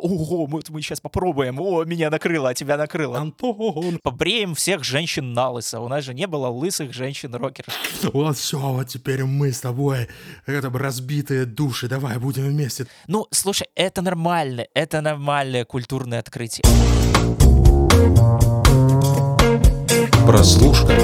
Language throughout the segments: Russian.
ого, мы, мы сейчас попробуем, о, меня накрыло, а тебя накрыло. Антон. Побреем всех женщин на лысо. У нас же не было лысых женщин-рокеров. Вот все, вот теперь мы с тобой, это разбитые души, давай будем вместе. Ну, слушай, это нормально, это нормальное культурное открытие. Прослушка.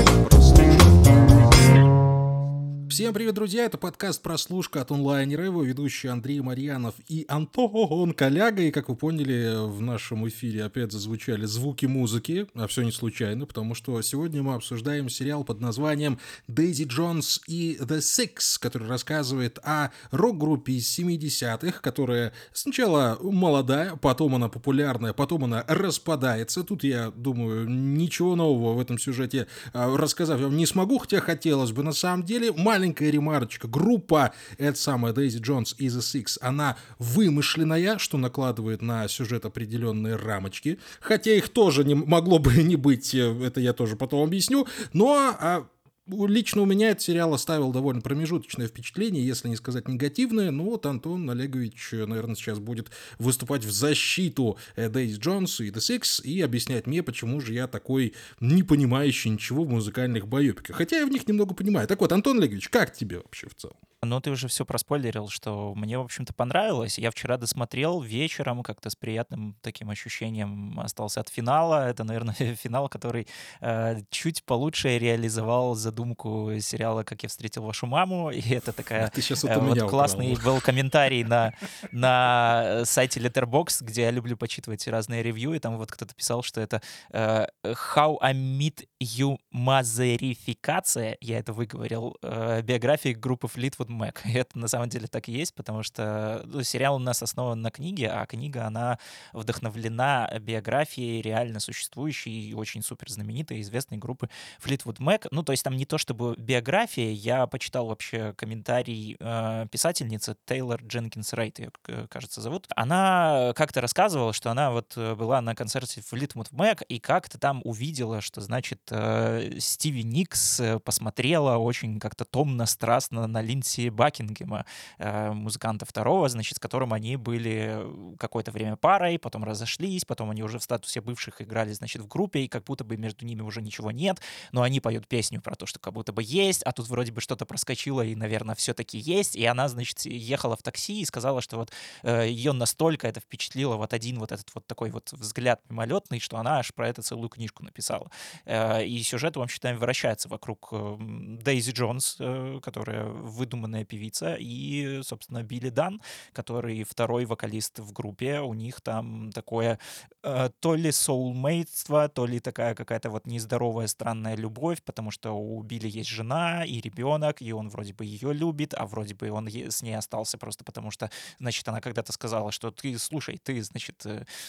Всем привет, друзья! Это подкаст «Прослушка» от онлайнера, его ведущий Андрей Марьянов и Антон Коляга. И, как вы поняли, в нашем эфире опять зазвучали звуки музыки, а все не случайно, потому что сегодня мы обсуждаем сериал под названием «Дейзи Джонс и The Six», который рассказывает о рок-группе из 70-х, которая сначала молодая, потом она популярная, потом она распадается. Тут, я думаю, ничего нового в этом сюжете а, рассказать вам не смогу, хотя хотелось бы. На самом деле, маленький маленькая ремарочка. Группа, это самая Дейзи Джонс и The Six, она вымышленная, что накладывает на сюжет определенные рамочки. Хотя их тоже не могло бы не быть, э, это я тоже потом объясню. Но а, Лично у меня этот сериал оставил довольно промежуточное впечатление, если не сказать негативное. Ну вот Антон Олегович, наверное, сейчас будет выступать в защиту Дейзи Джонс и The Six и объяснять мне, почему же я такой не понимающий ничего в музыкальных боепиках. Хотя я в них немного понимаю. Так вот, Антон Олегович, как тебе вообще в целом? Ну, ты уже все проспойлерил, что мне, в общем-то, понравилось. Я вчера досмотрел вечером, как-то с приятным таким ощущением остался от финала. Это, наверное, финал, который э, чуть получше реализовал задумку сериала «Как я встретил вашу маму». И это такая ты сейчас э, вот классный был комментарий на, на сайте Letterboxd, где я люблю почитывать разные ревью, и там вот кто-то писал, что это э, «How I Meet You Мазерификация», я это выговорил, э, биографии группы Fleetwood Mac. И это на самом деле так и есть, потому что ну, сериал у нас основан на книге, а книга, она вдохновлена биографией реально существующей и очень супер знаменитой известной группы Fleetwood Mac. Ну, то есть там не то чтобы биография, я почитал вообще комментарий э, писательницы Тейлор Дженкинс Райт, ее, кажется, зовут. Она как-то рассказывала, что она вот э, была на концерте Fleetwood Mac и как-то там увидела, что, значит, э, Стиви Никс э, посмотрела очень как-то томно, страстно на Линдси Бакингема, э, музыканта второго, значит, с которым они были какое-то время парой, потом разошлись, потом они уже в статусе бывших играли, значит, в группе, и как будто бы между ними уже ничего нет, но они поют песню про то, что как будто бы есть, а тут вроде бы что-то проскочило, и, наверное, все-таки есть, и она, значит, ехала в такси и сказала, что вот э, ее настолько это впечатлило, вот один вот этот вот такой вот взгляд мимолетный, что она аж про это целую книжку написала. Э, и сюжет, в общем-то, вращается вокруг э, Дейзи Джонс, э, которая выдуманная певица, и, собственно, Билли Дан, который второй вокалист в группе. У них там такое э, то ли соулмейтство, то ли такая какая-то вот нездоровая странная любовь, потому что у Билли есть жена и ребенок, и он вроде бы ее любит, а вроде бы он с ней остался просто потому, что, значит, она когда-то сказала, что ты, слушай, ты, значит,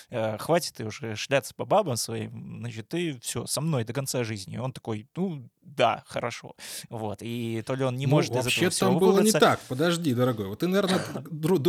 э хватит ты уже шляться по бабам своим, значит, ты все, со мной до конца жизни. И он такой, ну, да, хорошо. Вот. И то ли он не ну, может вообще из этого там было не так. Подожди, дорогой. Вот ты, наверное,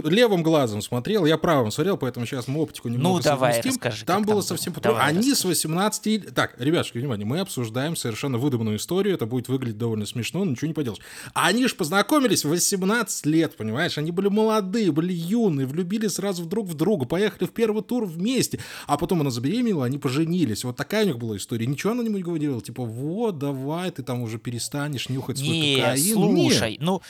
левым глазом смотрел, я правым смотрел, поэтому сейчас мы оптику немного Ну, давай, расскажи. Там было совсем по Они с 18... Так, ребятушки, внимание, мы обсуждаем совершенно выдуманную историю, это будет выглядеть довольно смешно, но ничего не поделаешь. Они же познакомились в 18 лет, понимаешь? Они были молодые, были юные, влюбились сразу друг в друга, поехали в первый тур вместе, а потом она забеременела, они поженились. Вот такая у них была история. Ничего она не говорила, типа, вот, давай, ты там уже перестанешь нюхать свой не, кокаин. слушай, Нет. ну,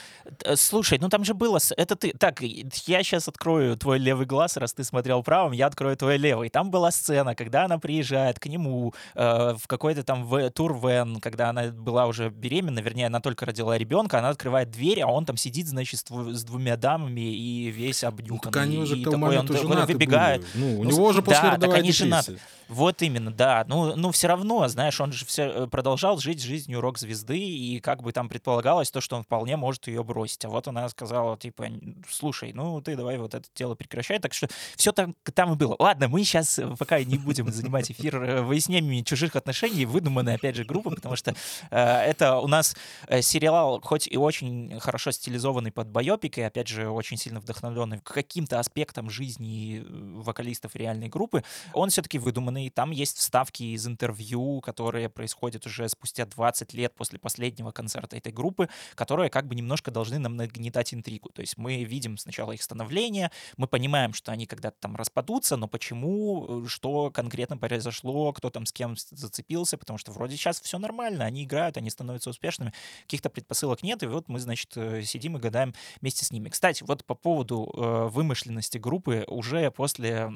э, слушай, ну там же было, это ты, так, я сейчас открою твой левый глаз, раз ты смотрел правым, я открою твой левый. Там была сцена, когда она приезжает к нему э, в какой-то там в, тур вен, когда она была уже беременна, вернее, она только родила ребенка, она открывает дверь, а он там сидит, значит, с, двумя дамами и весь обнюханный. Ну, так они уже и к такой, моменту он выбегает. Были. Ну, у ну, него уже после да, так они женаты. Вот именно, да. Ну, ну все равно, знаешь, он же все э, продолжал жить жизнью рок-звезды, и как бы там предполагалось то, что он вполне может ее бросить. А вот она сказала, типа, слушай, ну ты давай вот это дело прекращай. Так что все там, там и было. Ладно, мы сейчас э, пока не будем занимать эфир э, выяснениями чужих отношений, выдуманной, опять же, группы, потому что э, это у нас сериал, хоть и очень хорошо стилизованный под байопик, и, опять же, очень сильно вдохновленный каким-то аспектом жизни вокалистов реальной группы, он все-таки выдуманный, там есть вставки из интервью, которые происходят уже спустя 20 лет после последнего концерта этой группы, которые как бы немножко должны нам нагнетать интригу. То есть мы видим сначала их становление, мы понимаем, что они когда-то там распадутся, но почему, э, что конкретно произошло, кто там с кем зацепился, потому что вроде сейчас все нормально, они играют, они становятся успешными, каких-то предпосылок нет, и вот мы, значит, э, сидим и гадаем вместе с ними. Кстати, вот по поводу э, вымышленности группы, уже после,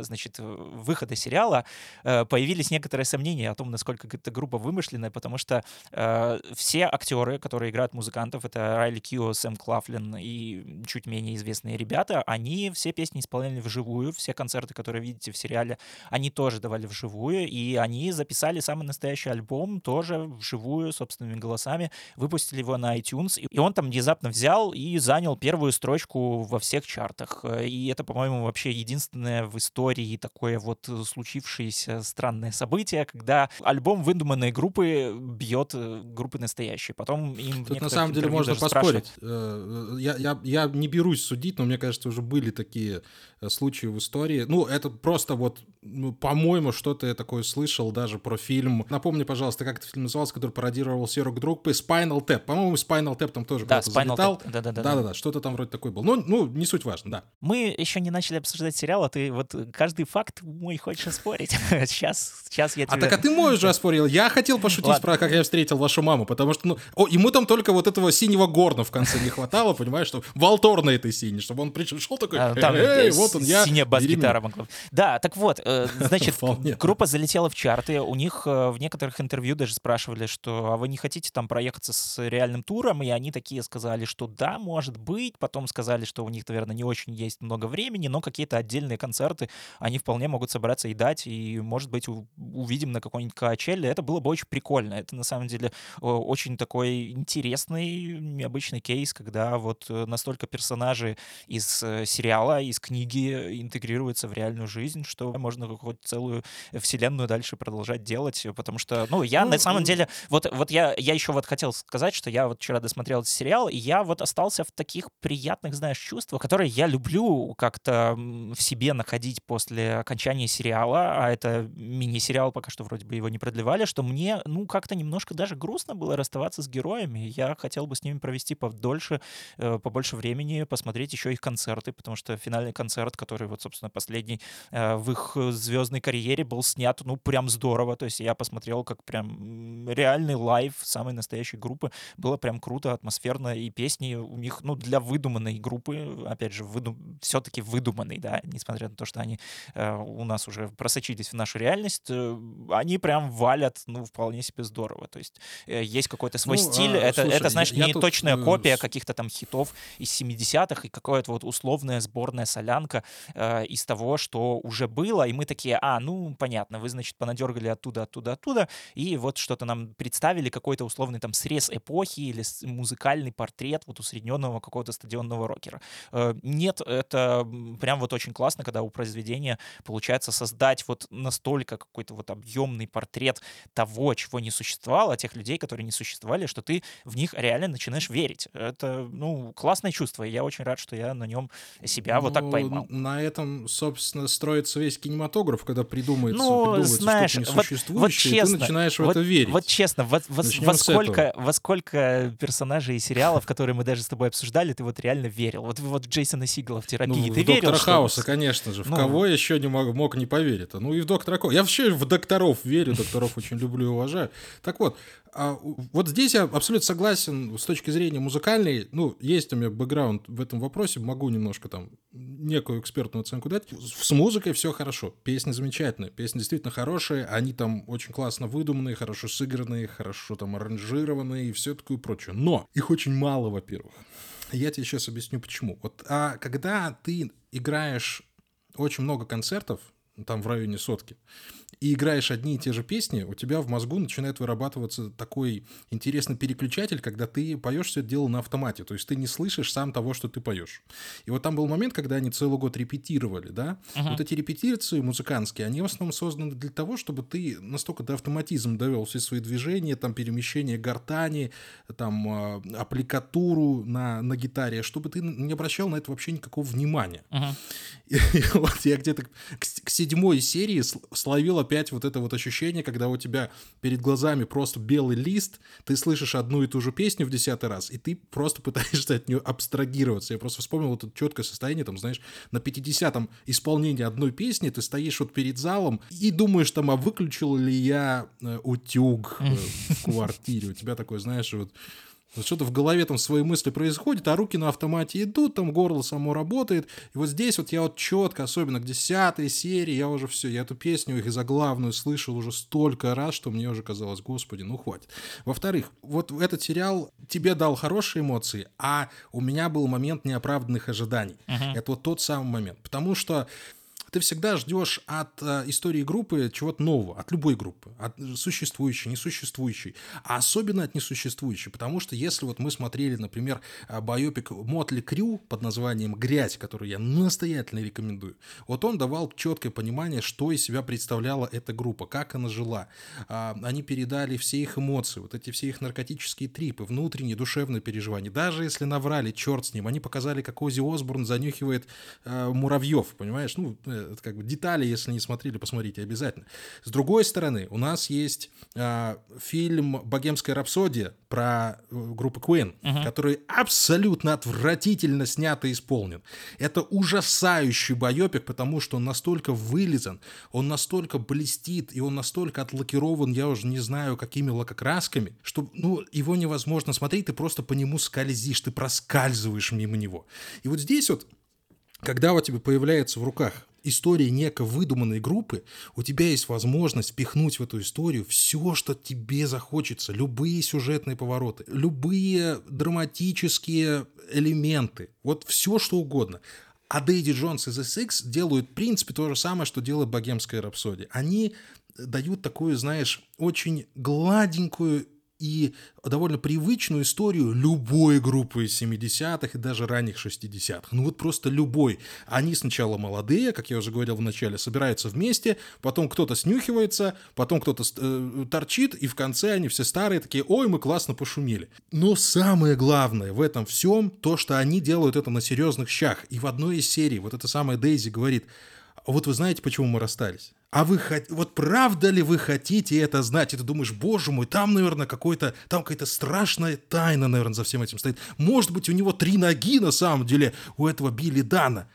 значит, выхода сериала э, появились некоторые сомнения о том, насколько эта группа вымышленная, потому что э, все актеры, которые играют музыкантов, это Райли Кио, Сэм Клафлин и чуть менее известные ребята, они все песни исполняли вживую, все концерты, которые видите в сериале, они тоже давали вживую, и они записали самый настоящий альбом тоже вживую, собственными голосами, выпустили его на iTunes, и он там внезапно взял и занял первую строчку во всех чартах. И это, по-моему, вообще единственное в истории такое вот случившееся странное событие, когда альбом выдуманной группы бьет э, группы настоящие. Потом им Тут на самом деле можно поспорить. Э, я, я, я не берусь судить, но мне кажется, уже были такие э, случаи в истории. Ну, это просто вот, ну, по-моему, что-то я такое слышал даже про фильм. Напомни, пожалуйста, как этот фильм назывался, который пародировал серию группы Spinal Tap. По-моему, Spinal Tap там тоже да, Spinal залетал. Tap. Да, да, да, да, да, да, что-то там вроде такое было. Ну, ну, не суть важно, да. Мы еще не начали обсуждать сериал, а ты вот каждый факт мой хочешь оспорить. сейчас, сейчас я тебе... А так а ты мой уже оспорил. Я хотел пошутить Ладно. про как я встретил вашу маму, потому что, ну, о, ему там только вот этого синего горна в конце не хватало, понимаешь, что Валтор на этой сине, чтобы он пришел такой, а, там, эй, вот он, я... Синяя бас-гитара могла. Да, так вот, э, значит, группа залетела в чарты, у них э, в некоторых интервью даже спрашивали, что, а вы не хотите там проехаться с реальным туром, и они такие сказали, что да, может быть, потом сказали, что у них, наверное, не очень есть много времени, но какие-то отдельные концерты они вполне могут собраться и дать, и, может быть, увидим на какой-нибудь Коачелле. Это было бы очень прикольно. Это, на самом деле, очень такой интересный, необычный кейс, когда вот э, настолько персонажи из э, сериала, из книги интегрируются в реальную жизнь, что можно какую-то целую вселенную дальше продолжать делать, потому что, ну, я ну, на самом деле, вот, вот я, я еще вот хотел сказать, что я вот вчера досмотрел этот сериал, и я вот остался в таких приятных, знаешь, чувствах, которые я люблю как-то в себе находить после окончания сериала, а это мини-сериал, пока что вроде бы его не продлевали, что мне, ну, как-то немножко даже грустно было расставаться с героями. Я хотел бы с ними провести подольше, э, побольше времени, посмотреть еще их концерты, потому что финальный концерт, который вот, собственно, последний э, в их звездной карьере был снят, ну, прям здорово. То есть я посмотрел как прям реальный live самой настоящей группы. Было прям круто, атмосферно, и песни у них, ну, для выдуманной группы, опять же, выдум... все-таки выдуманной, да, несмотря на то, что они э, у нас уже просочились в нашу реальность, э, они прям валят, ну, вполне себе здорово. То есть э, есть какой-то свой ну, стиль. А, это, слушай, это, знаешь, я, не я точная тут... копия каких-то там хитов из 70-х и какая-то вот условная сборная солянка э, из того, что уже было. И мы такие, а, ну, понятно, вы, значит, понадергали оттуда, оттуда, оттуда, и вот что-то нам представили, какой-то условный там срез эпохи или музыкальный портрет вот усредненного какого-то стадионного рокера. Э, нет, это прям вот очень классно, когда у произведения получается создать вот настолько какой-то вот объемный портрет того, чего не существовало, тех людей, которые не существовали, что ты в них реально начинаешь верить. Это, ну, классное чувство, и я очень рад, что я на нем себя ну, вот так ну, поймал. На этом, собственно, строится весь кинематограф, когда придумается, ну, придумывается знаешь, что-то несуществующее, вот, вот честно, и ты начинаешь в вот, это верить. Вот честно, во, во, во, сколько, во сколько персонажей и сериалов, которые мы даже с тобой обсуждали, ты вот реально верил? Вот вот Джейсона Сигала в терапии, ну, ты в верил? Доктора Хауса, конечно же. В ну, кого еще не мог, мог не поверить? Ну и в Доктора Хауса. Я вообще в докторов верю, докторов очень люблю и уважаю. Так вот, а вот здесь я абсолютно согласен с точки зрения музыкальной. Ну, есть у меня бэкграунд в этом вопросе, могу немножко там некую экспертную оценку дать. С музыкой все хорошо, песни замечательные, песни действительно хорошие, они там очень классно выдуманные, хорошо сыгранные, хорошо там аранжированные и все такое прочее. Но их очень мало, во-первых. Я тебе сейчас объясню почему. Вот а когда ты играешь очень много концертов, там в районе сотки, и играешь одни и те же песни, у тебя в мозгу начинает вырабатываться такой интересный переключатель, когда ты поешь все это дело на автомате, то есть ты не слышишь сам того, что ты поешь. И вот там был момент, когда они целый год репетировали, да, uh-huh. вот эти репетиции музыкантские, они в основном созданы для того, чтобы ты настолько до автоматизм довел все свои движения, там перемещение гортани, там э, аппликатуру на, на гитаре, чтобы ты не обращал на это вообще никакого внимания. Uh-huh. И, и вот я где-то к, к седьмой серии словил опять вот это вот ощущение, когда у тебя перед глазами просто белый лист, ты слышишь одну и ту же песню в десятый раз, и ты просто пытаешься от нее абстрагироваться. Я просто вспомнил вот это четкое состояние, там, знаешь, на 50-м исполнении одной песни ты стоишь вот перед залом и думаешь там, а выключил ли я э, утюг э, в квартире? У тебя такое, знаешь, вот что-то в голове там свои мысли происходит, а руки на автомате идут, там горло само работает. И вот здесь вот я вот четко, особенно к десятой серии, я уже все, я эту песню их и заглавную слышал уже столько раз, что мне уже казалось, господи, ну хватит. Во-вторых, вот этот сериал тебе дал хорошие эмоции, а у меня был момент неоправданных ожиданий. Uh-huh. Это вот тот самый момент. Потому что ты всегда ждешь от э, истории группы чего-то нового, от любой группы, от существующей, несуществующей, а особенно от несуществующей, потому что если вот мы смотрели, например, э, байопик Мотли Крю под названием «Грязь», который я настоятельно рекомендую, вот он давал четкое понимание, что из себя представляла эта группа, как она жила. Э, они передали все их эмоции, вот эти все их наркотические трипы, внутренние душевные переживания. Даже если наврали, черт с ним, они показали, как Ози Осборн занюхивает э, муравьев, понимаешь? Ну, э, как бы детали, если не смотрели, посмотрите обязательно. С другой стороны, у нас есть э, фильм «Богемская рапсодия» про э, группу Queen, uh-huh. который абсолютно отвратительно снят и исполнен. Это ужасающий байопик, потому что он настолько вылизан, он настолько блестит, и он настолько отлакирован, я уже не знаю, какими лакокрасками, что ну, его невозможно смотреть, ты просто по нему скользишь, ты проскальзываешь мимо него. И вот здесь вот когда у тебя появляется в руках история некой выдуманной группы, у тебя есть возможность пихнуть в эту историю все, что тебе захочется, любые сюжетные повороты, любые драматические элементы, вот все, что угодно. А Дэйди Джонс и The Six делают, в принципе, то же самое, что делает Богемская рапсодия. Они дают такую, знаешь, очень гладенькую и довольно привычную историю любой группы из 70-х и даже ранних 60-х. Ну вот просто любой. Они сначала молодые, как я уже говорил в начале, собираются вместе, потом кто-то снюхивается, потом кто-то э, торчит, и в конце они все старые такие, ой, мы классно пошумели. Но самое главное в этом всем то, что они делают это на серьезных щах. И в одной из серий вот эта самая Дейзи говорит, вот вы знаете, почему мы расстались? А вы вот правда ли вы хотите это знать? И ты думаешь, боже мой, там, наверное, какой-то, там какая-то страшная тайна, наверное, за всем этим стоит. Может быть, у него три ноги на самом деле, у этого Билли Дана.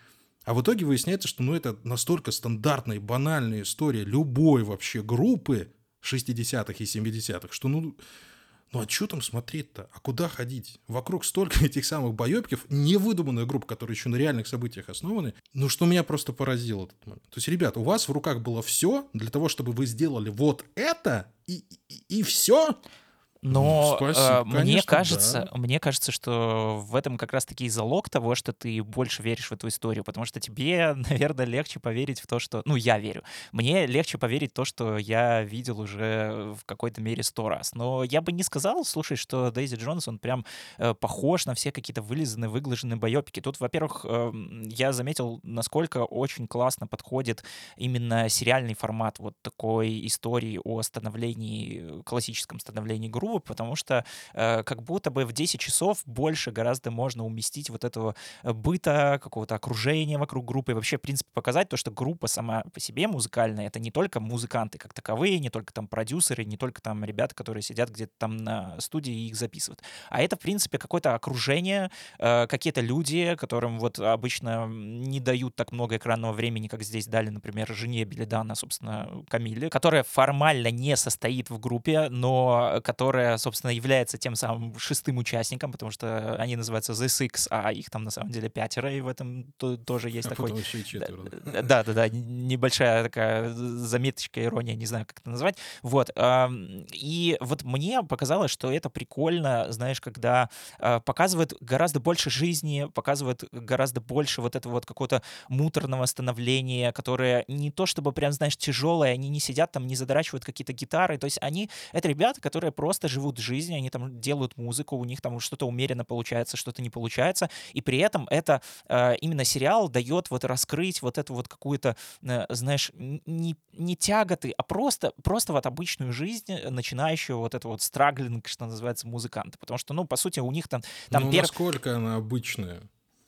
А в итоге выясняется, что ну, это настолько стандартная и банальная история любой вообще группы 60-х и 70-х, что ну, ну а что там смотреть-то? А куда ходить? Вокруг столько этих самых боебков, невыдуманная группа, которые еще на реальных событиях основаны. Ну что меня просто поразило этот момент. То есть, ребят, у вас в руках было все для того, чтобы вы сделали вот это, и, и, и все. Но ну, Спасибо, э, конечно, мне кажется, да. мне кажется, что в этом как раз-таки и залог того, что ты больше веришь в эту историю, потому что тебе, наверное, легче поверить в то, что... Ну, я верю. Мне легче поверить в то, что я видел уже в какой-то мере сто раз. Но я бы не сказал, слушай, что Дейзи Джонс, он прям э, похож на все какие-то вылизанные, выглаженные боепики. Тут, во-первых, э, я заметил, насколько очень классно подходит именно сериальный формат вот такой истории о становлении, классическом становлении группы, клубы, потому что э, как будто бы в 10 часов больше гораздо можно уместить вот этого э, быта, какого-то окружения вокруг группы, и вообще, в принципе, показать то, что группа сама по себе музыкальная, это не только музыканты как таковые, не только там продюсеры, не только там ребята, которые сидят где-то там на студии и их записывают, а это, в принципе, какое-то окружение, э, какие-то люди, которым вот обычно не дают так много экранного времени, как здесь дали, например, жене Белидана, собственно, Камиле, которая формально не состоит в группе, но которая которая, собственно, является тем самым шестым участником, потому что они называются The Six, а их там на самом деле пятеро, и в этом тоже есть а такой... еще четверо. Да, да, да, небольшая такая заметочка, ирония, не знаю, как это назвать. Вот. И вот мне показалось, что это прикольно, знаешь, когда а, показывает гораздо больше жизни, показывает гораздо больше вот этого вот какого-то муторного становления, которое не то чтобы прям, знаешь, тяжелое, они не сидят там, не задрачивают какие-то гитары, то есть они, это ребята, которые просто живут жизнь, они там делают музыку, у них там что-то умеренно получается, что-то не получается, и при этом это э, именно сериал дает вот раскрыть вот эту вот какую-то, э, знаешь, не, не тяготы, а просто, просто вот обычную жизнь, э, начинающую вот это вот страглинг, что называется, музыканты, потому что, ну, по сути, у них там... там ну, пер... насколько она обычная?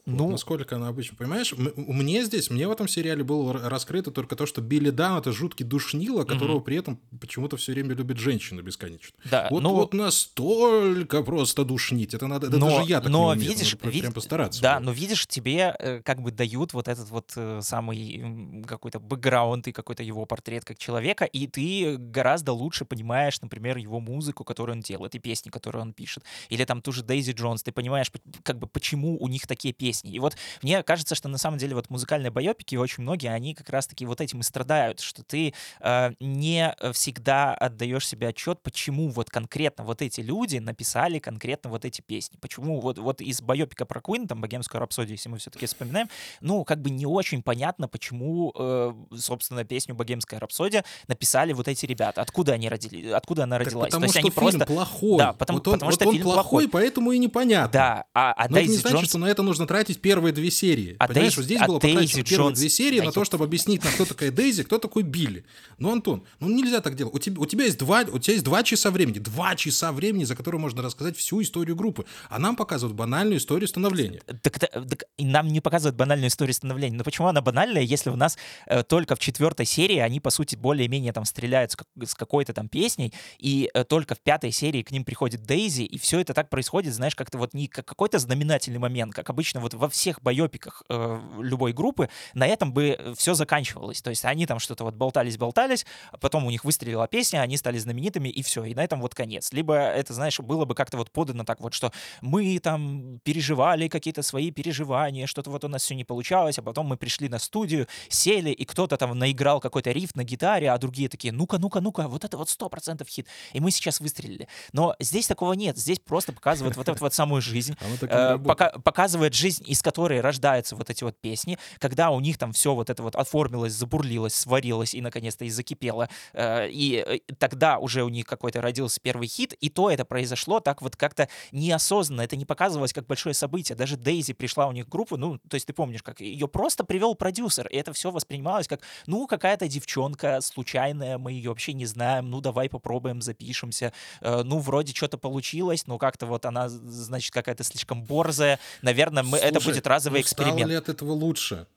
Ну, вот насколько она обычно, понимаешь? Мне здесь, мне в этом сериале было раскрыто только то, что Билли Дан это жуткий душнило, которого mm-hmm. при этом почему-то все время любит женщины бесконечно. Да, вот, но... вот настолько просто душнить. Это надо, но, даже я так но не умею. видишь, надо вид... прям постараться. Да, было. но видишь, тебе э, как бы дают вот этот вот э, самый какой-то бэкграунд и какой-то его портрет как человека, и ты гораздо лучше понимаешь, например, его музыку, которую он делает, и песни, которые он пишет. Или там ту же Дейзи Джонс, ты понимаешь, как бы почему у них такие песни песни. И вот мне кажется, что на самом деле вот музыкальные байопики, очень многие, они как раз-таки вот этим и страдают, что ты э, не всегда отдаешь себе отчет, почему вот конкретно вот эти люди написали конкретно вот эти песни. Почему вот, вот из байопика про Queen, там, «Богемскую рапсодию», если мы все-таки вспоминаем, ну, как бы не очень понятно, почему, э, собственно, песню «Богемская рапсодия» написали вот эти ребята. Откуда они родились, откуда она родилась? Так потому То есть что они фильм просто... плохой. Да, потому, вот он, потому вот что он фильм плохой, плохой, поэтому и непонятно. Да, а, а Но это не значит, Джонс... что на это нужно тратить тратить первые две серии. А Понимаешь, Дейзи, вот здесь а было потрачено первые Джонс... две серии на то, чтобы объяснить, на кто такая Дейзи, кто такой Билли. Ну, Антон, ну нельзя так делать. У тебя, у тебя есть два, у тебя есть два часа времени, два часа времени, за которые можно рассказать всю историю группы. А нам показывают банальную историю становления. Так, так, так нам не показывают банальную историю становления. Но почему она банальная, если у нас э, только в четвертой серии они, по сути, более-менее там стреляют с, как, с какой-то там песней, и э, только в пятой серии к ним приходит Дейзи, и все это так происходит, знаешь, как-то вот не как какой-то знаменательный момент, как обычно вот во всех байопиках э, любой группы, на этом бы все заканчивалось. То есть они там что-то вот болтались-болтались, а потом у них выстрелила песня, они стали знаменитыми, и все, и на этом вот конец. Либо это, знаешь, было бы как-то вот подано так вот, что мы там переживали какие-то свои переживания, что-то вот у нас все не получалось, а потом мы пришли на студию, сели, и кто-то там наиграл какой-то риф на гитаре, а другие такие, ну-ка, ну-ка, ну-ка, вот это вот сто процентов хит. И мы сейчас выстрелили. Но здесь такого нет. Здесь просто показывают вот эту вот самую жизнь. Э, показывает жизнь, из которой рождаются вот эти вот песни, когда у них там все вот это вот оформилось, забурлилось, сварилось и наконец-то и закипело, э, и э, тогда уже у них какой-то родился первый хит, и то это произошло так вот как-то неосознанно, это не показывалось как большое событие. Даже Дейзи пришла у них в группу, ну, то есть ты помнишь, как ее просто привел продюсер, и это все воспринималось как, ну, какая-то девчонка случайная, мы ее вообще не знаем, ну, давай попробуем, запишемся, э, ну, вроде что-то получилось, но как-то вот она, значит, какая-то слишком борзая, наверное, мы, это будет разовый ну, эксперимент. Стало ли от этого лучше?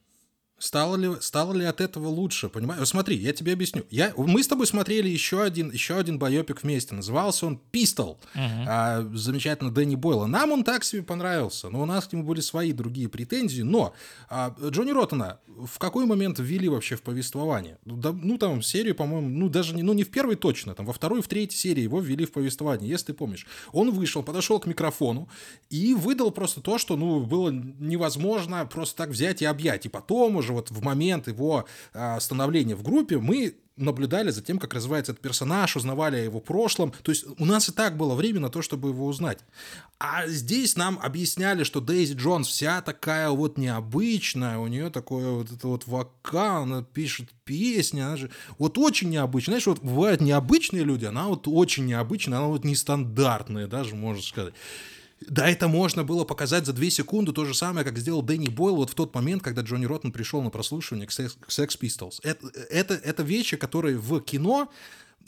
Стало ли, стало ли от этого лучше, понимаешь? Смотри, я тебе объясню. Я, мы с тобой смотрели еще один, еще один байопик вместе. Назывался он «Пистол». Uh-huh. А, замечательно Дэнни Бойла. Нам он так себе понравился, но у нас к нему были свои другие претензии. Но а, Джонни Роттона в какой момент ввели вообще в повествование? Да, ну, там, серию, по-моему, ну, даже не, ну, не в первой точно, там, во второй, в третьей серии его ввели в повествование, если ты помнишь. Он вышел, подошел к микрофону и выдал просто то, что, ну, было невозможно просто так взять и объять. И потом уже вот в момент его а, становления в группе мы наблюдали за тем, как развивается этот персонаж, узнавали о его прошлом. То есть у нас и так было время на то, чтобы его узнать. А здесь нам объясняли, что Дейзи Джонс вся такая вот необычная, у нее такое вот это вот вокал, она пишет песни, она же вот очень необычная. Знаешь, вот бывают необычные люди, она вот очень необычная, она вот нестандартная даже, можно сказать. Да, это можно было показать за две секунды, то же самое, как сделал Дэнни Бойл вот в тот момент, когда Джонни Роттен пришел на прослушивание к Sex, Pistols. Это, это, это вещи, которые в кино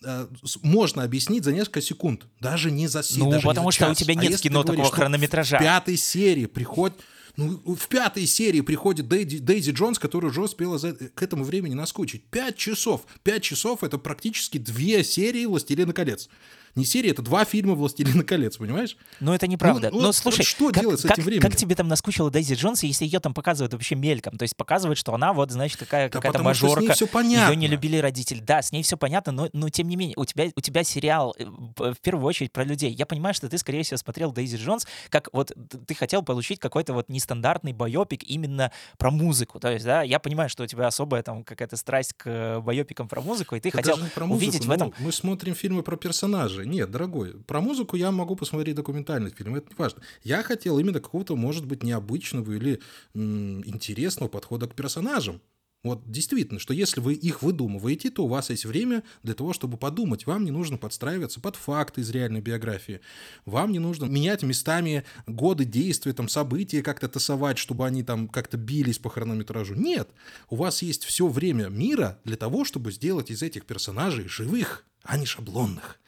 э, можно объяснить за несколько секунд, даже не за Ну, даже потому не за что час. у тебя нет а кино такого хронометража. В пятой серии приходит ну, в пятой серии приходит Дейзи, Дейзи Джонс, который уже успела за, к этому времени наскучить. Пять часов. Пять часов — это практически две серии «Властелина колец» не серия, это два фильма «Властелина колец», понимаешь? Ну, это неправда. Ну, Но вот, слушай, что как, делать с как, этим временем? Как тебе там наскучила Дейзи Джонс, если ее там показывают вообще мельком? То есть показывают, что она вот, значит, какая, да какая-то мажорка. все понятно. Ее не любили родители. Да, с ней все понятно, но, но тем не менее, у тебя, у тебя сериал э, в первую очередь про людей. Я понимаю, что ты, скорее всего, смотрел Дейзи Джонс, как вот ты хотел получить какой-то вот нестандартный байопик именно про музыку. То есть, да, я понимаю, что у тебя особая там какая-то страсть к байопикам про музыку, и ты это хотел музыку, увидеть в этом... Ну, мы смотрим фильмы про персонажей. Нет, дорогой, про музыку я могу посмотреть документальный фильм, это не важно. Я хотел именно какого-то, может быть, необычного или м- интересного подхода к персонажам. Вот действительно, что если вы их выдумываете, то у вас есть время для того, чтобы подумать. Вам не нужно подстраиваться под факты из реальной биографии. Вам не нужно менять местами годы действия, там, события как-то тасовать, чтобы они там как-то бились по хронометражу. Нет. У вас есть все время мира для того, чтобы сделать из этих персонажей живых, а не шаблонных.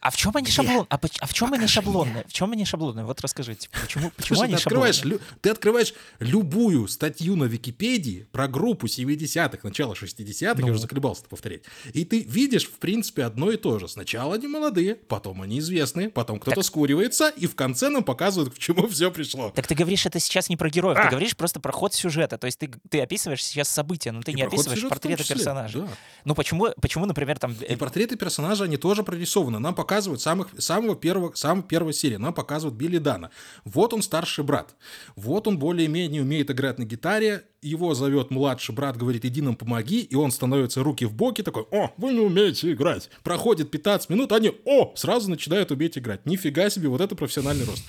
А в чем они шаблон? А, а в чем они шаблонные? В чем они шаблонные? Вот расскажите, почему, почему Слушай, они ты открываешь, шаблонные? лю- ты открываешь любую статью на Википедии про группу 70-х, начало 60-х, я Ну. уже заколебался это повторять, и ты видишь, в принципе, одно и то же. Сначала они молодые, потом они известные, потом кто-то скуривается, и в конце нам показывают, к чему все пришло. Так ты говоришь, это сейчас не про героев, А! ты говоришь просто про ход сюжета. То есть ты, ты описываешь сейчас события, но ты И не описываешь портреты числе, персонажей. да. Ну почему, почему, например, там... э, И портреты персонажа, они тоже прорисованы. Нам показывают самых, самого первого, самой первой серии. Нам показывают Билли Дана. Вот он старший брат. Вот он более-менее умеет играть на гитаре. Его зовет младший брат, говорит, иди нам помоги. И он становится руки в боки, такой, о, вы не умеете играть. Проходит 15 минут, они, о, сразу начинают уметь играть. Нифига себе, вот это профессиональный рост.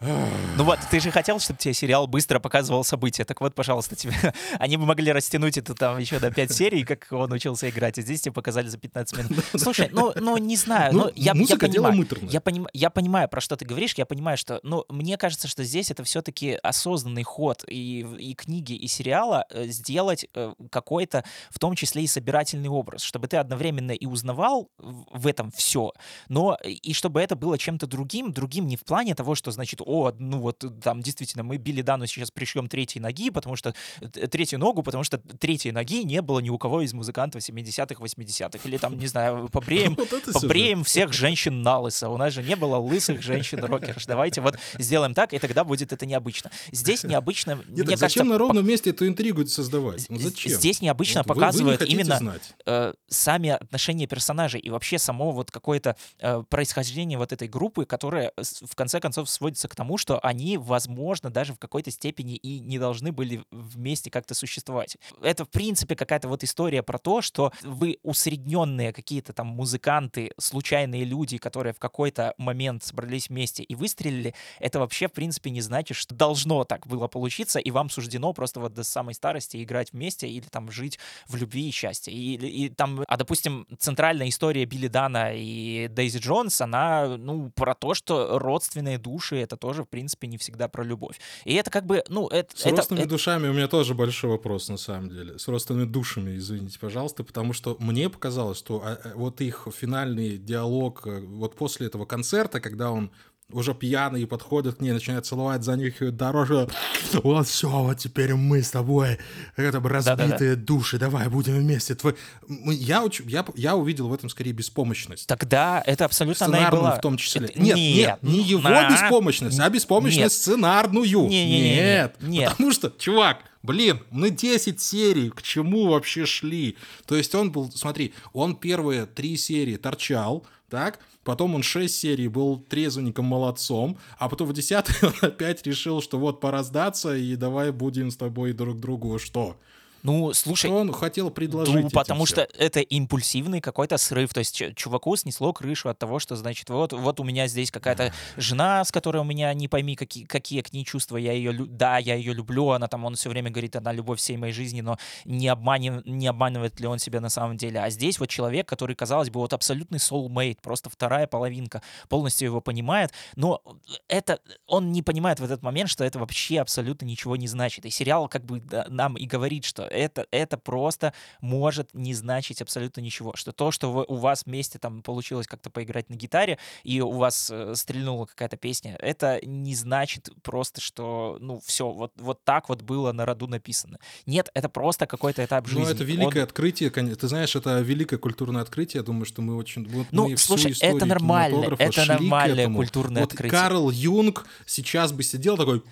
Ну вот, ты же хотел, чтобы тебе сериал быстро показывал события. Так вот, пожалуйста, тебе... они бы могли растянуть это там еще до 5 серий, как он учился играть, а здесь тебе показали за 15 минут. Слушай, ну, ну не знаю, Ну, ну, я, я понимаю, я, поним- я понимаю, про что ты говоришь, я понимаю, что, ну, мне кажется, что здесь это все-таки осознанный ход и, и книги, и сериала э, сделать э, какой-то, в том числе и собирательный образ, чтобы ты одновременно и узнавал в этом все, но и чтобы это было чем-то другим, другим не в плане того, что, значит, о, ну вот там действительно мы Билли Дану сейчас пришьем третьей ноги, потому что т- третью ногу, потому что третьей ноги не было ни у кого из музыкантов 70-х, 80-х, или там, не знаю, побреем, побреем всех женщин на лысо. У нас же не было лысых женщин-рокерш. Давайте вот сделаем так, и тогда будет это необычно. Здесь необычно, Нет, мне так кажется, зачем на ровном месте эту интригу создавать? Ну зачем? здесь необычно Вот вы- вы не показывают именно знать. э, сами отношения персонажей и вообще само вот какое-то э, происхождение вот этой группы, которая в конце концов сводится к тому, что они, возможно, даже в какой-то степени и не должны были вместе как-то существовать. Это, в принципе, какая-то вот история про то, что вы усредненные какие-то там музыканты, случайные люди, которые в какой-то момент собрались вместе и выстрелили, это вообще, в принципе, не значит, что должно так было получиться, и вам суждено просто вот до самой старости играть вместе или там жить в любви и счастье. И, и там, а допустим, центральная история Билли Дана и Дейзи Джонс, она, ну, про то, что родственные души, это тоже, в принципе, не всегда про любовь. И это как бы, ну, это... С это- родственными это- душами у меня тоже большой вопрос, на самом деле. С родственными душами, извините, пожалуйста, потому что мне показалось, что а, а, вот их финальный диалог э, вот после этого концерта, когда он уже пьяный подходит к ней, начинает целовать за них ее дороже. Вот все, вот теперь мы с тобой, это разбитые души, давай будем вместе. Твой... Я, уч- я, я увидел в этом скорее беспомощность. Тогда это абсолютно она и Сценарную была. в том числе. Это- Нет, нет, не его а, беспомощность, а беспомощность Нет. сценарную. Не-не-не-не, Нет, нет. потому что, чувак, блин, мы 10 серий, к чему вообще шли? То есть он был, смотри, он первые три серии торчал, так, потом он 6 серий был трезвенником молодцом, а потом в 10 он опять решил, что вот пора сдаться, и давай будем с тобой друг другу что? Ну, слушай, Что он хотел предложить? Ну, потому что это импульсивный какой-то срыв. То есть чуваку снесло крышу от того, что, значит, вот, вот у меня здесь какая-то жена, с которой у меня не пойми, какие, какие к ней чувства. Я ее, да, я ее люблю, она там, он все время говорит, она любовь всей моей жизни, но не, обманив, не обманывает ли он себя на самом деле. А здесь вот человек, который, казалось бы, вот абсолютный soulmate, просто вторая половинка, полностью его понимает, но это, он не понимает в этот момент, что это вообще абсолютно ничего не значит. И сериал как бы нам и говорит, что это, это просто может не значить абсолютно ничего. Что то, что вы- у вас вместе там получилось как-то поиграть на гитаре, и у вас э, стрельнула какая-то песня, это не значит просто, что, ну, все, вот, вот так вот было на роду написано. Нет, это просто какой-то этап жизни. Ну, это великое Он- открытие, конечно. Ты знаешь, это великое культурное открытие. Я думаю, что мы очень... Вот Ну, мы слушай, это нормально, это нормальное культурное вот открытие. Карл Юнг сейчас бы сидел такой...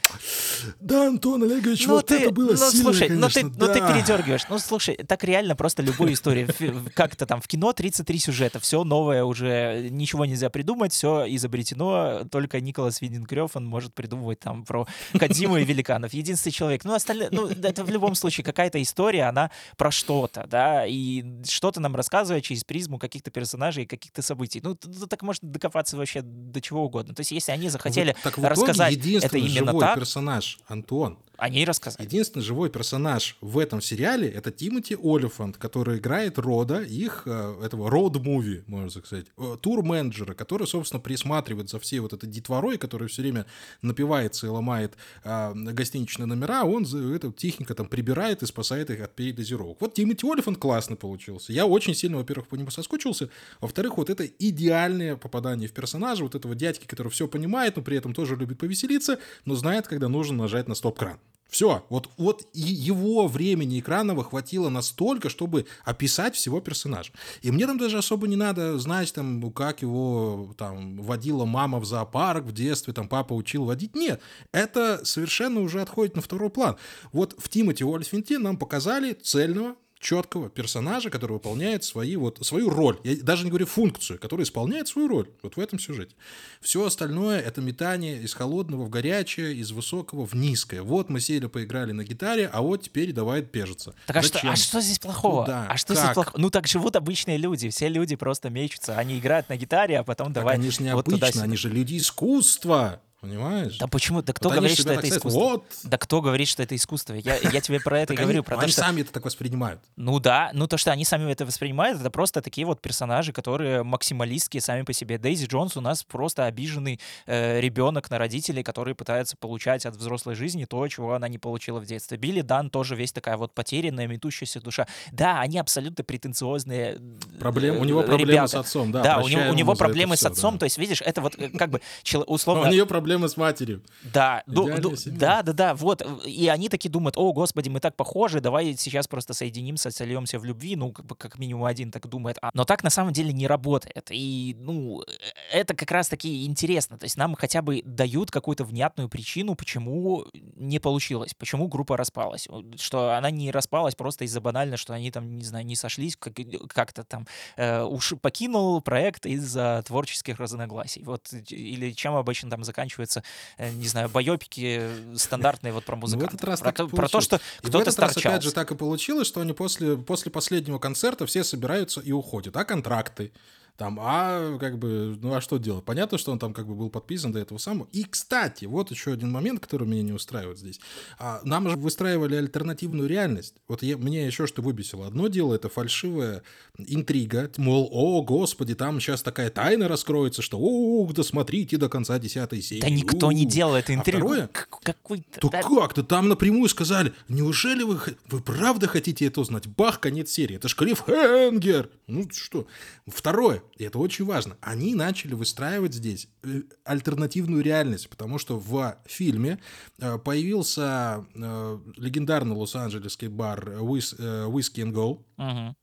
Да, Антон Олегович, Ну вот ты, это было ну сильно, слушай, ну ты, конечно, ну ты да». Передергиваешь. Ну слушай, так реально просто любую историю. Фи- Как это там в кино 33 сюжета, все новое уже, ничего нельзя придумать, все изобретено. Только Николас Виндинг он может придумывать там про Кадзиму и великанов. Единственный человек. Ну остальные, ну это в любом случае какая-то история, она про что-то, да, и что-то нам рассказывает через призму каких-то персонажей и каких-то событий. Ну т- так можно докопаться вообще до чего угодно. То есть если они захотели Вот, так в итоге рассказать это единственный именно живой так, персонаж, Антон, Они рассказали. Единственный живой персонаж в этом сериале — это Тимоти Олифант, который играет Рода, их, э, этого роуд-муви, можно сказать, э, тур-менеджера, который, собственно, присматривает за всей вот этой детворой, который все время напивается и ломает а, гостиничные номера, он это, тихенько там прибирает и спасает их от передозировок. Вот Тимоти Олифант классно получился. Я очень сильно, во-первых, по нему соскучился, во-вторых, вот это идеальное попадание в персонажа, вот этого дядьки, который все понимает, но при этом тоже любит повеселиться, но знает, когда нужно нажать на стоп-кран. Все, вот, вот его времени экранного хватило настолько, чтобы описать всего персонажа. И мне там даже особо не надо знать, там, как его там водила мама в зоопарк в детстве, там папа учил водить. Нет, это совершенно уже отходит на второй план. Вот в Тимати Уолфенте нам показали цельного, четкого персонажа, который выполняет свои, вот, свою роль. Я даже не говорю функцию, который исполняет свою роль вот в этом сюжете. Все остальное — это метание из холодного в горячее, из высокого в низкое. Вот мы сели, поиграли на гитаре, а вот теперь давай пежиться. Так а что, а что здесь плохого? Куда? А что как? здесь плохого? Ну так живут обычные люди, все люди просто мечутся. Они играют на гитаре, а потом давай... Так они же не вот обычно, они же люди искусства. Понимаешь? Да почему? Да кто вот говорит, что это искусство? Вот. Да кто говорит, что это искусство? Я, я тебе про это и говорю. Про они сами это так воспринимают. Ну да, ну то, что они сами это воспринимают, это просто такие вот персонажи, которые максималистские сами по себе. Дейзи Джонс у нас просто обиженный э, ребенок на родителей, который пытается получать от взрослой жизни то, чего она не получила в детстве. Билли Дан тоже весь такая вот потерянная, метущаяся душа. Да, они абсолютно претенциозные Проблем, У него проблемы ребята. с отцом, да. Да, у него, проблемы с отцом, то есть, видишь, это вот э, как бы условно... У нее проблемы проблемы с матерью. Да, ду, ду, да, да, да, вот. И они такие думают, о, господи, мы так похожи, давай сейчас просто соединимся, сольемся в любви, ну, как, бы, как минимум один так думает. А, но так на самом деле не работает. И, ну, это как раз-таки интересно. То есть нам хотя бы дают какую-то внятную причину, почему не получилось, почему группа распалась. Что она не распалась просто из-за банально, что они там, не знаю, не сошлись, как, как-то там э, уж покинул проект из-за творческих разногласий. Вот, или чем обычно там заканчивается становятся, э, не знаю, байопики стандартные вот про музыку. Ну, в этот раз про, то, про то, что кто-то раз, опять же, так и получилось, что они после, после последнего концерта все собираются и уходят. А контракты? Там, а как бы, ну а что делать? Понятно, что он там как бы был подписан до этого самого. И, кстати, вот еще один момент, который меня не устраивает здесь. А, нам же выстраивали альтернативную реальность. Вот я, мне еще что выбесило. Одно дело, это фальшивая интрига, мол, о, господи, там сейчас такая тайна раскроется, что, о, да смотрите до конца десятой серии. Да никто не делает а интригу. А второе, какой-то... То да... как-то там напрямую сказали, неужели вы, вы правда хотите это узнать? Бах, конец серии. Это ж Клиффхенгер. Ну что? Второе, и это очень важно, они начали выстраивать здесь э, альтернативную реальность, потому что в фильме э, появился э, легендарный лос-анджелесский бар Whiskey and Go, uh-huh.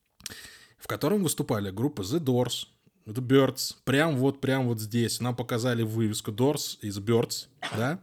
в котором выступали группа The Doors, The Birds, прям вот, прям вот здесь. Нам показали вывеску Doors из Birds, да?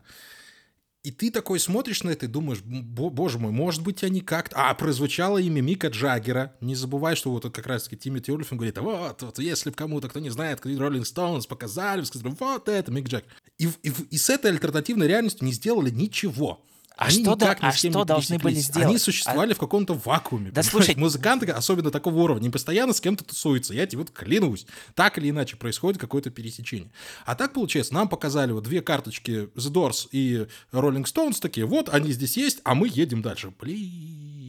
И ты такой смотришь на это и думаешь, боже мой, может быть, они как-то... А, прозвучало имя Мика Джаггера. Не забывай, что вот как раз-таки Тимми Ольфин говорит, вот, вот, если кому-то, кто не знает, Роллинг Стоунс показали, сказали, вот это Мик Джаггер. И, и, и с этой альтернативной реальностью не сделали ничего. А они что, да, а что должны были сделать? Они существовали а... в каком-то вакууме. Да слушай, музыканты, особенно такого уровня, не постоянно с кем-то тусуются. Я тебе вот клянусь. Так или иначе происходит какое-то пересечение. А так получается, нам показали вот две карточки The Doors и Rolling Stones такие, вот они здесь есть, а мы едем дальше. Блин.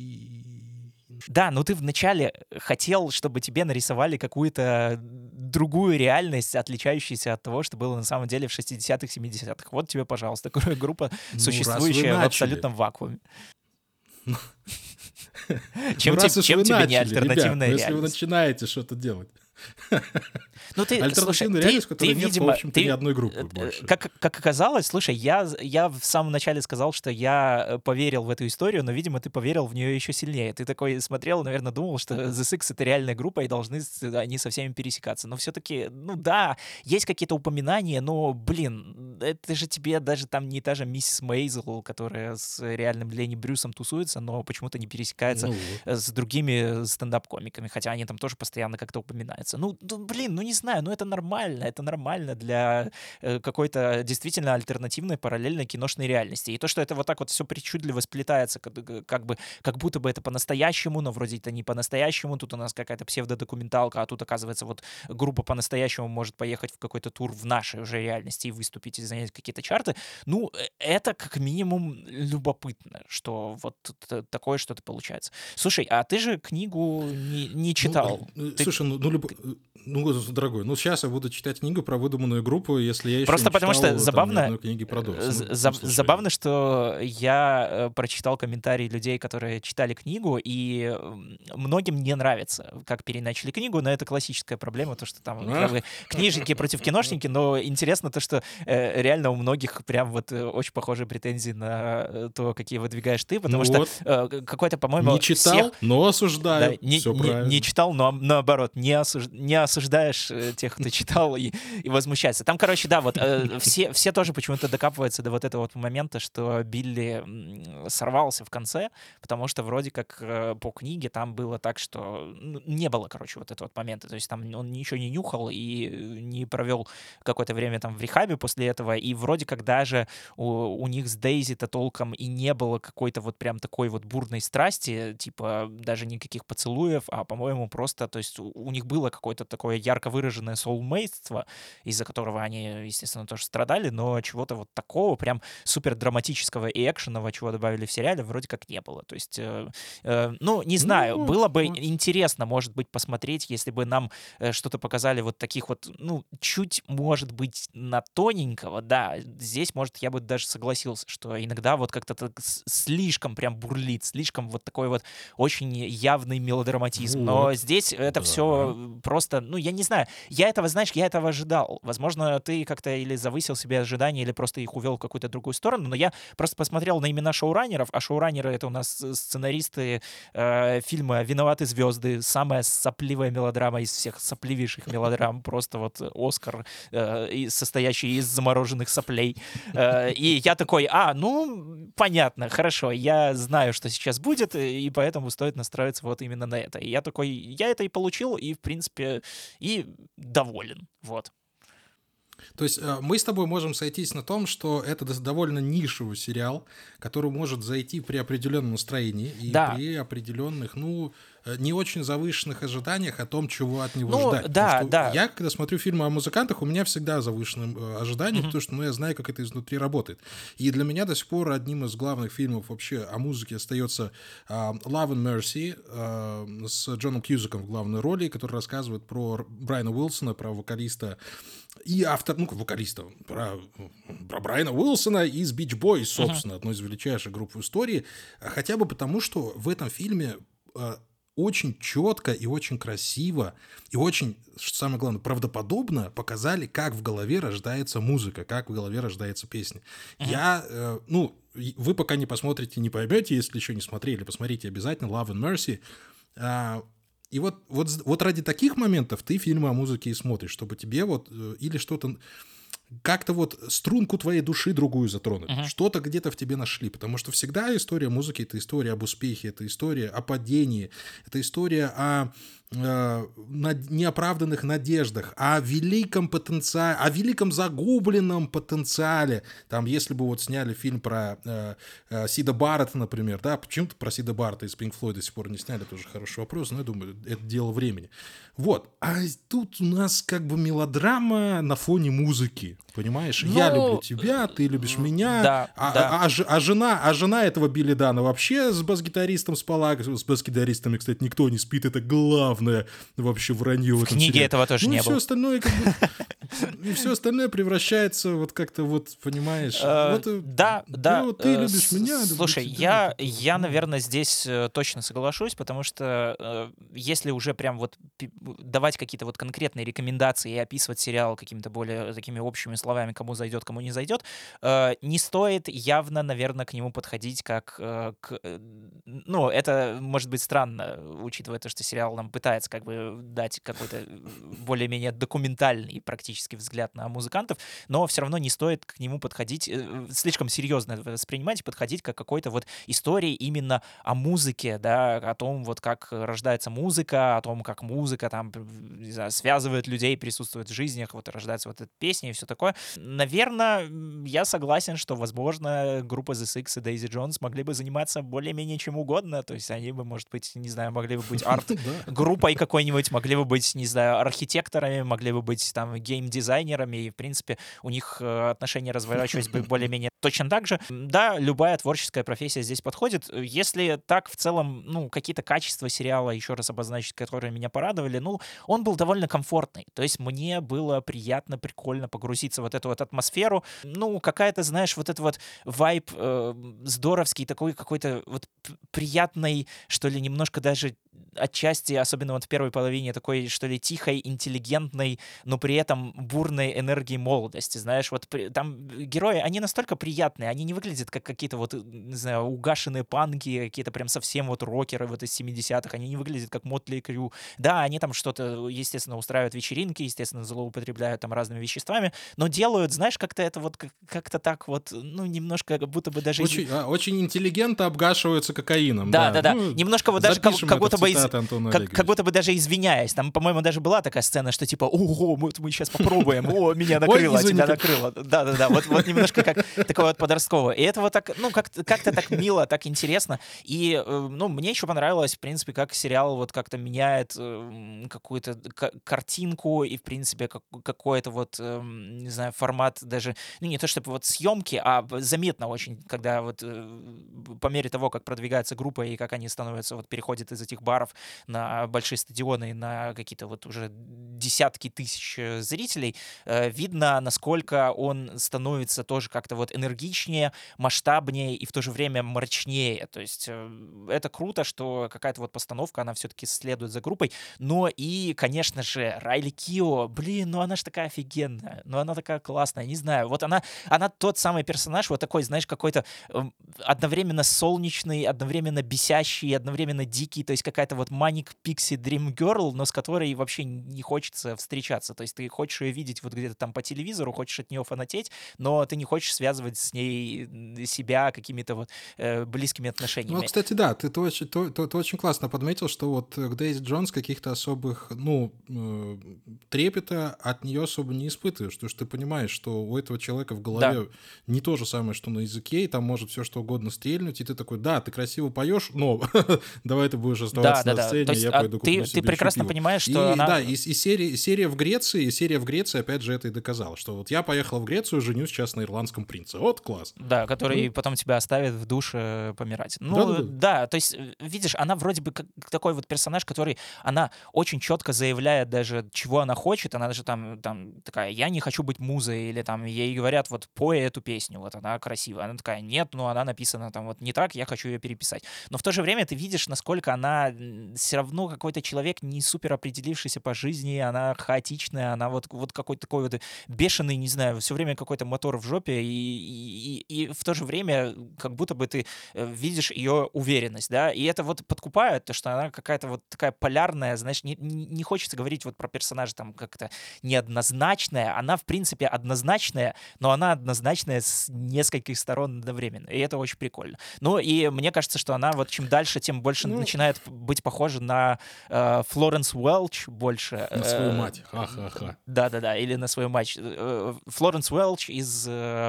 Да, но ты вначале хотел, чтобы тебе нарисовали какую-то другую реальность, отличающуюся от того, что было на самом деле в 60-х, 70-х. Вот тебе, пожалуйста, группа, ну, существующая в абсолютном вакууме. Чем, ну, тебе, чем тебе не альтернативная ребят, реальность? Если вы начинаете что-то делать. Ну, ты, Альтернативную реальность, ты, ты, нет, видимо, в общем-то, ты, ни одной группы э, больше. Как, как оказалось, слушай, я, я в самом начале сказал, что я э, поверил в эту историю, но, видимо, ты поверил в нее еще сильнее. Ты такой смотрел, наверное, думал, что The Six — это реальная группа, и должны они со всеми пересекаться. Но все-таки, ну да, есть какие-то упоминания, но, блин, это же тебе даже там не та же миссис Мейзел, которая с реальным Ленни Брюсом тусуется, но почему-то не пересекается ну. с другими стендап-комиками, хотя они там тоже постоянно как-то упоминаются. Нравится. Ну, блин, ну не знаю, ну это нормально, это нормально для э, какой-то действительно альтернативной параллельной киношной реальности. И то, что это вот так вот все причудливо сплетается, как, как бы, как будто бы это по-настоящему, но вроде это не по-настоящему, тут у нас какая-то псевдодокументалка, а тут, оказывается, вот группа по-настоящему может поехать в какой-то тур в нашей уже реальности и выступить и занять какие-то чарты. Ну, э, это как минимум любопытно, что вот такое что-то получается. Слушай, а ты же книгу не, не ну, читал. Ну, ты... Слушай, ну, ну, люб... ну, дорогой, ну сейчас я буду читать книгу про выдуманную группу, если я еще Просто не потому читал, что забавно, там, книги про ну, за, забавно, что я э, прочитал комментарии людей, которые читали книгу, и многим не нравится, как переначали книгу, но это классическая проблема, то, что там как бы, книжники против киношники, но интересно то, что э, реально у многих прям вот э, очень похожие претензии на э, то, какие выдвигаешь ты, потому ну что вот. э, какой-то, по-моему... Не читал, всех... но осуждаю. Да, не, не, не читал, но наоборот, не, осуж... не осуждаешь э, тех, кто читал и, и возмущается. Там, короче, да, вот э, все, все тоже почему-то докапываются до вот этого вот момента, что Билли сорвался в конце, потому что вроде как э, по книге там было так, что не было, короче, вот этого вот момента. То есть там он ничего не нюхал и не провел какое-то время там в рехабе после этого, и вроде как даже у, у них с Дейзи-то толком и не было какой-то вот прям такой вот бурной страсти, типа даже никаких поцелуев, а, по-моему, просто, то есть у них было какое-то такое ярко выраженное соулмейтство, из-за которого они, естественно, тоже страдали, но чего-то вот такого прям супер драматического и экшенового, чего добавили в сериале, вроде как не было. То есть, э, э, ну, не знаю, ну, было бы вот. интересно, может быть, посмотреть, если бы нам э, что-то показали вот таких вот, ну, чуть, может быть, на тоненького, да, здесь, может, я бы даже согласился, что иногда вот как-то слишком прям бурлит, слишком вот такой вот очень явный мелодраматизм. Вот. Но здесь это да. все просто, ну, я не знаю, я этого, знаешь, я этого ожидал. Возможно, ты как-то или завысил себе ожидания, или просто их увел в какую-то другую сторону, но я просто посмотрел на имена шоураннеров, а шоураннеры — это у нас сценаристы э, фильма «Виноваты звезды», самая сопливая мелодрама из всех сопливейших мелодрам, просто вот Оскар, э, состоящий из замороженных соплей. Э, и я такой, а, ну, понятно, хорошо, я знаю, что сейчас будет, и поэтому стоит настроиться вот именно на это. И я такой, я это и получил, и, в принципе, и доволен, вот. То есть э, мы с тобой можем сойтись на том, что это довольно нишевый сериал, который может зайти при определенном настроении и да. при определенных, ну, не очень завышенных ожиданиях о том, чего от него ну, ждать. Да, да. Я, когда смотрю фильмы о музыкантах, у меня всегда завышенные э, ожидания, mm-hmm. потому что ну, я знаю, как это изнутри работает. И для меня до сих пор одним из главных фильмов вообще о музыке остается uh, Love and Mercy uh, с Джоном Кьюзиком в главной роли, который рассказывает про Брайана Уилсона, про вокалиста и автор, ну, вокалиста, про, про Брайана Уилсона из Beach Boys, собственно, uh-huh. одной из величайших групп в истории, хотя бы потому, что в этом фильме очень четко и очень красиво и очень, что самое главное, правдоподобно показали, как в голове рождается музыка, как в голове рождается песня. Uh-huh. Я, э, ну, вы пока не посмотрите, не поймете, если еще не смотрели, посмотрите обязательно Love and Mercy. Э, и вот, вот, вот ради таких моментов ты фильмы о музыке и смотришь, чтобы тебе вот э, или что-то как-то вот струнку твоей души другую затронуть. Uh-huh. Что-то где-то в тебе нашли. Потому что всегда история музыки — это история об успехе, это история о падении, это история о неоправданных надеждах, о великом потенциале, о великом загубленном потенциале. Там, если бы вот сняли фильм про э, э, Сида Баррета, например, да, почему-то про Сида Баррета из Floyd до сих пор не сняли, тоже хороший вопрос, но я думаю, это дело времени. Вот. А тут у нас как бы мелодрама на фоне музыки. Понимаешь? Ну, я люблю тебя, ты любишь меня. Да, а, да. А, а, а, жена, а жена этого Билли Дана вообще с бас-гитаристом спала. С бас-гитаристами, кстати, никто не спит. Это главное вообще вранье в, в книге сериале. этого тоже ну, не все было. Остальное, как бы, и все остальное превращается вот как-то вот, понимаешь? Э, вот, э, да, да. Ну, ты любишь меня. Слушай, я, я, наверное, здесь э, точно соглашусь, потому что если уже прям вот давать какие-то вот конкретные рекомендации и описывать сериал какими-то более такими общими словами, кому зайдет, кому не зайдет, э, не стоит явно, наверное, к нему подходить как э, к... Э, ну, это может быть странно, учитывая то, что сериал нам пытается как бы дать какой-то более-менее документальный практически критический взгляд на музыкантов, но все равно не стоит к нему подходить, э, слишком серьезно воспринимать и подходить как какой-то вот истории именно о музыке, да, о том вот как рождается музыка, о том, как музыка там, знаю, связывает людей, присутствует в жизнях, вот рождается вот эта песня и все такое. Наверное, я согласен, что, возможно, группа The Six и Daisy Jones могли бы заниматься более-менее чем угодно, то есть они бы, может быть, не знаю, могли бы быть арт-группой какой-нибудь, могли бы быть, не знаю, архитекторами, могли бы быть там гейм-дизайнерами, и, в принципе, у них э, отношения разворачивались бы более-менее точно так же. Да, любая творческая профессия здесь подходит. Если так в целом, ну, какие-то качества сериала, еще раз обозначить, которые меня порадовали, ну, он был довольно комфортный. То есть мне было приятно, прикольно погрузиться в вот эту вот атмосферу. Ну, какая-то, знаешь, вот этот вот вайб э, здоровский, такой какой-то вот приятный, что ли, немножко даже отчасти, особенно вот в первой половине, такой, что ли, тихой, интеллигентной, но при этом бурной энергии молодости, знаешь, вот там герои, они настолько приятные, они не выглядят как какие-то вот, не знаю, угашенные панки, какие-то прям совсем вот рокеры вот из 70-х, они не выглядят как Мотли Крю. Да, они там что-то, естественно, устраивают вечеринки, естественно, злоупотребляют там разными веществами, но делают, знаешь, как-то это вот как-то так вот, ну, немножко как будто бы даже... Очень, а, очень интеллигентно обгашиваются кокаином. Да, да, да. да. Ну, немножко вот даже как, как будто бы... Из как, как будто бы даже извиняясь. Там, по-моему, даже была такая сцена, что типа, ого, мы, мы сейчас попробуем, о, меня накрыло, тебя накрыло. Да-да-да, вот, вот немножко как такое вот подростковое. И это вот так, ну, как-то как так мило, так интересно. И, э, ну, мне еще понравилось, в принципе, как сериал вот как-то меняет э, какую-то картинку и, в принципе, как, какой-то вот, э, не знаю, формат даже, ну, не то чтобы вот съемки, а заметно очень, когда вот по мере того, как продвигается группа и как они становятся, вот переходят из этих баров на большие стадионы, на какие-то вот уже десятки тысяч э, зрителей, э, видно, насколько он становится тоже как-то вот энергичнее, масштабнее и в то же время мрачнее. То есть э, это круто, что какая-то вот постановка, она все-таки следует за группой. Но и, конечно же, Райли Кио, блин, ну она же такая офигенная, ну она такая классная, не знаю. Вот она, она тот самый персонаж, вот такой, знаешь, какой-то эм, одновременно солнечный, одновременно бесящий, одновременно дикий, то есть какая-то вот Manic Pixie Dream Girl, но с которой вообще не хочется встречаться. То есть ты хочешь ее видеть вот где-то там по телевизору, хочешь от нее фанатеть, но ты не хочешь связывать с ней себя какими-то вот э, близкими отношениями. Ну, кстати, да, ты, ты, очень, ты, ты, ты очень классно подметил, что вот к Дейзи Джонс каких-то особых, ну, э, трепета от нее особо не испытываешь, потому что ты понимаешь, что у этого человека в голове да. не то же самое, что на языке, и там может все что угодно стрельнуть, и ты такой, да, ты красиво поешь, но давай ты будешь оставаться да, да, на сцене, То есть, я а пойду ты, ты прекрасно пиво. понимаешь, что и, она... Да, и, и серия, серия в Греции, и серия в Греции, опять же, это и доказала, что вот я поехал в Грецию, женюсь сейчас на ирландском принце. Вот класс. Да, который ну. потом тебя оставит в душе помирать. Ну, да, да, да. да, то есть, видишь, она вроде бы как такой вот персонаж, который, она очень четко заявляет даже, чего она хочет, она даже там, там такая, я не хочу быть музой, или там ей говорят, вот, пой эту песню, вот она красивая. Она такая, нет, ну она написана там вот не так, я хочу ее переписать. Но в то же время ты видишь, насколько она все равно какой-то человек не супер определившийся по жизни, она хаотичная, она вот, вот какой-то такой вот бешеный, не знаю, все время какой-то мотор в жопе, и, и, и в то же время как будто бы ты э, видишь ее уверенность, да, и это вот подкупает, то, что она какая-то вот такая полярная, знаешь, не, не хочется говорить вот про персонажа там как-то неоднозначная, она в принципе однозначная, но она однозначная с нескольких сторон одновременно, и это очень прикольно. Ну и мне кажется, что она вот чем дальше, тем больше ну, начинает быть похожа на э, Флоренс Уэлч больше. На свою э, мать, ха-ха-ха. Да-да-да, или на свою мать. Э, Флоренс Уэлч из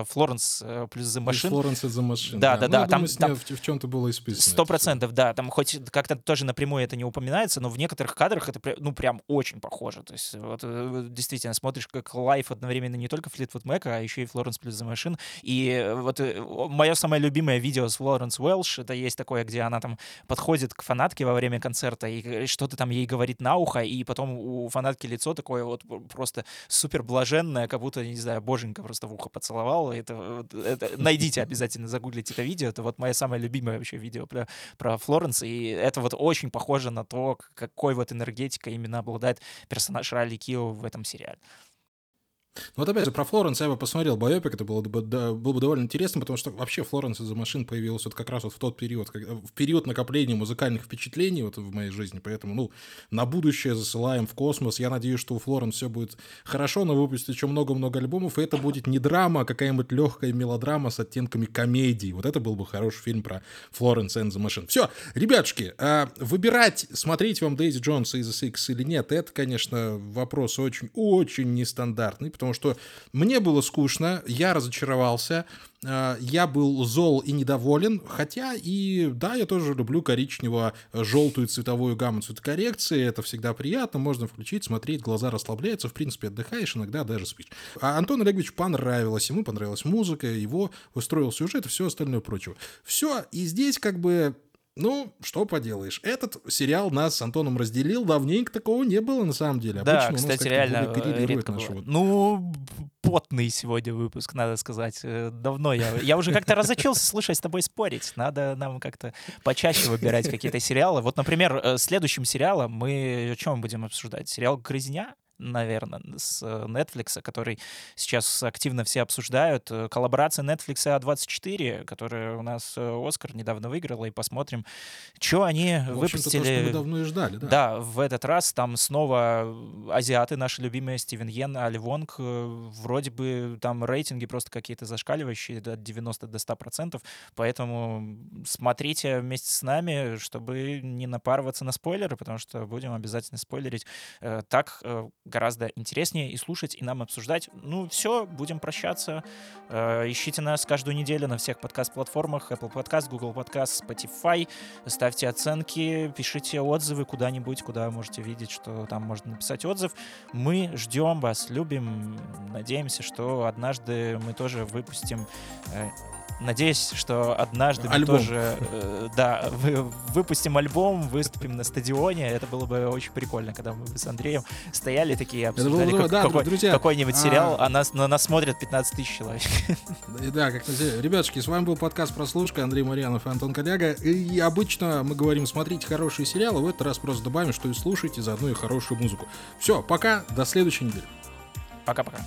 Флоренс плюс The Machine. Флоренс и The Machine. Да-да-да. Ну, там, там в, в чем-то было исписано. Сто процентов, да. Там хоть как-то тоже напрямую это не упоминается, но в некоторых кадрах это ну прям очень похоже. То есть вот действительно смотришь как лайф одновременно не только Флитвуд Мэка, а еще и Флоренс плюс The Machine. И вот мое самое любимое видео с Флоренс Уэлш, это есть такое, где она там подходит к фанатке во время концерта и что-то там ей говорит на ухо, и потом у фанатки лицо такое вот просто супер блаженное, как будто, не знаю, боженька просто в ухо поцеловал. Это, это, найдите обязательно, загуглите это видео. Это вот мое самое любимое вообще видео про, про Флоренс, и это вот очень похоже на то, какой вот энергетика именно обладает персонаж Райли Кио в этом сериале. Ну вот опять же, про Флоренс я бы посмотрел Байопик, это было бы, да, было бы довольно интересно, потому что вообще Флоренс из-за машин появилась вот как раз вот в тот период, как, в период накопления музыкальных впечатлений вот в моей жизни, поэтому, ну, на будущее засылаем в космос. Я надеюсь, что у Флоренс все будет хорошо, но выпустит еще много-много альбомов, и это будет не драма, а какая-нибудь легкая мелодрама с оттенками комедии. Вот это был бы хороший фильм про Флоренс and the Machine. Все, ребятушки, а, выбирать, смотреть вам Дейзи Джонс и The Six или нет, это, конечно, вопрос очень-очень нестандартный, потому что мне было скучно, я разочаровался, а, я был зол и недоволен, хотя и да, я тоже люблю коричнево-желтую цветовую гамму цветокоррекции, это всегда приятно, можно включить, смотреть, глаза расслабляются, в принципе, отдыхаешь, иногда даже спишь. А Антону Олеговичу понравилось, ему понравилась музыка, его устроил сюжет и все остальное прочее. Все, и здесь как бы ну, что поделаешь. Этот сериал нас с Антоном разделил. Давненько такого не было, на самом деле. Да, Обычно кстати, реально э, редко было. Вот... Ну, потный сегодня выпуск, надо сказать. Э, давно я... Я уже как-то разучился слушать с тобой спорить. Надо нам как-то почаще выбирать какие-то сериалы. Вот, например, э, следующим сериалом мы... О чем будем обсуждать? Сериал «Грызня»? Наверное, с э, Netflix, который сейчас активно все обсуждают. Э, коллаборация Netflix и А24, которая у нас э, Оскар недавно выиграла, и посмотрим, что они в выпустили. То, что мы давно и ждали, да. Да, в этот раз там снова азиаты, наши любимые Стивен Йен, Али Вонг, вроде бы там рейтинги просто какие-то зашкаливающие от 90 до 100 процентов, поэтому смотрите вместе с нами, чтобы не напарываться на спойлеры, потому что будем обязательно спойлерить. Так гораздо интереснее и слушать, и нам обсуждать. Ну, все, будем прощаться. Э, ищите нас каждую неделю на всех подкаст-платформах. Apple Podcast, Google Podcast, Spotify. Ставьте оценки, пишите отзывы куда-нибудь, куда можете видеть, что там можно написать отзыв. Мы ждем вас, любим, надеемся, что однажды мы тоже выпустим э, Надеюсь, что однажды альбом. мы тоже э, да, вы, выпустим альбом, выступим на стадионе. Это было бы очень прикольно, когда мы с Андреем стояли такие обсуждали как, да, какой, друзья, какой-нибудь а... сериал, а нас, на нас смотрят 15 тысяч человек. Да, как ребятушки, с вами был подкаст «Прослушка», Андрей Марьянов и Антон Коляга. И обычно мы говорим, смотрите хорошие сериалы, в этот раз просто добавим, что и слушайте заодно и хорошую музыку. Все, пока, до следующей недели. Пока-пока.